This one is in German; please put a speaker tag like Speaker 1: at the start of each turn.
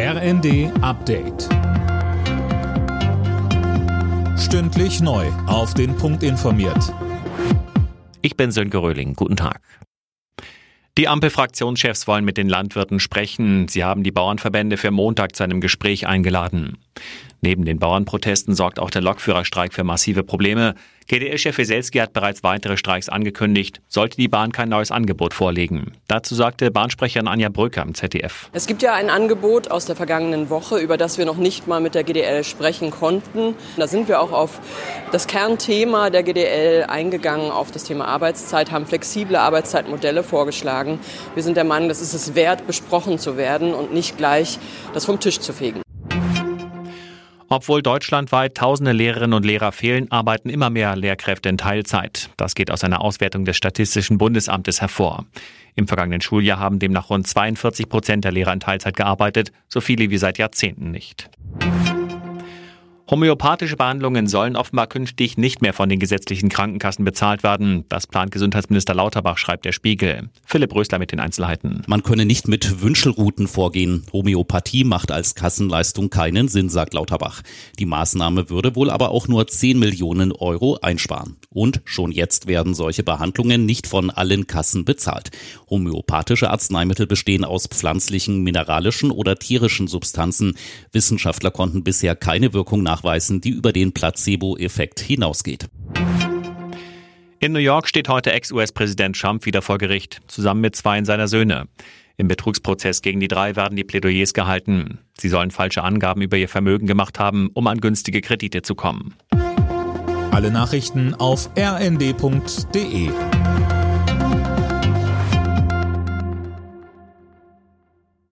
Speaker 1: RND Update. Stündlich neu. Auf den Punkt informiert.
Speaker 2: Ich bin Sönke Röhling. Guten Tag. Die Ampel-Fraktionschefs wollen mit den Landwirten sprechen. Sie haben die Bauernverbände für Montag zu einem Gespräch eingeladen. Neben den Bauernprotesten sorgt auch der Lokführerstreik für massive Probleme. GDL-Chef Weselski hat bereits weitere Streiks angekündigt, sollte die Bahn kein neues Angebot vorlegen. Dazu sagte Bahnsprecherin Anja Brücker im ZDF.
Speaker 3: Es gibt ja ein Angebot aus der vergangenen Woche, über das wir noch nicht mal mit der GDL sprechen konnten. Da sind wir auch auf das Kernthema der GDL eingegangen, auf das Thema Arbeitszeit, haben flexible Arbeitszeitmodelle vorgeschlagen. Wir sind der Meinung, das ist es wert, besprochen zu werden und nicht gleich das vom Tisch zu fegen.
Speaker 2: Obwohl deutschlandweit tausende Lehrerinnen und Lehrer fehlen, arbeiten immer mehr Lehrkräfte in Teilzeit. Das geht aus einer Auswertung des Statistischen Bundesamtes hervor. Im vergangenen Schuljahr haben demnach rund 42 Prozent der Lehrer in Teilzeit gearbeitet, so viele wie seit Jahrzehnten nicht. Homöopathische Behandlungen sollen offenbar künftig nicht mehr von den gesetzlichen Krankenkassen bezahlt werden. Das plant Gesundheitsminister Lauterbach, schreibt der Spiegel. Philipp Rösler mit den Einzelheiten.
Speaker 4: Man könne nicht mit Wünschelrouten vorgehen. Homöopathie macht als Kassenleistung keinen Sinn, sagt Lauterbach. Die Maßnahme würde wohl aber auch nur 10 Millionen Euro einsparen. Und schon jetzt werden solche Behandlungen nicht von allen Kassen bezahlt. Homöopathische Arzneimittel bestehen aus pflanzlichen, mineralischen oder tierischen Substanzen. Wissenschaftler konnten bisher keine Wirkung nach nachweisen, die über den Placebo-Effekt hinausgeht.
Speaker 2: In New York steht heute Ex-US-Präsident Trump wieder vor Gericht, zusammen mit zwei seiner Söhne. Im Betrugsprozess gegen die drei werden die Plädoyers gehalten. Sie sollen falsche Angaben über ihr Vermögen gemacht haben, um an günstige Kredite zu kommen.
Speaker 1: Alle Nachrichten auf rnd.de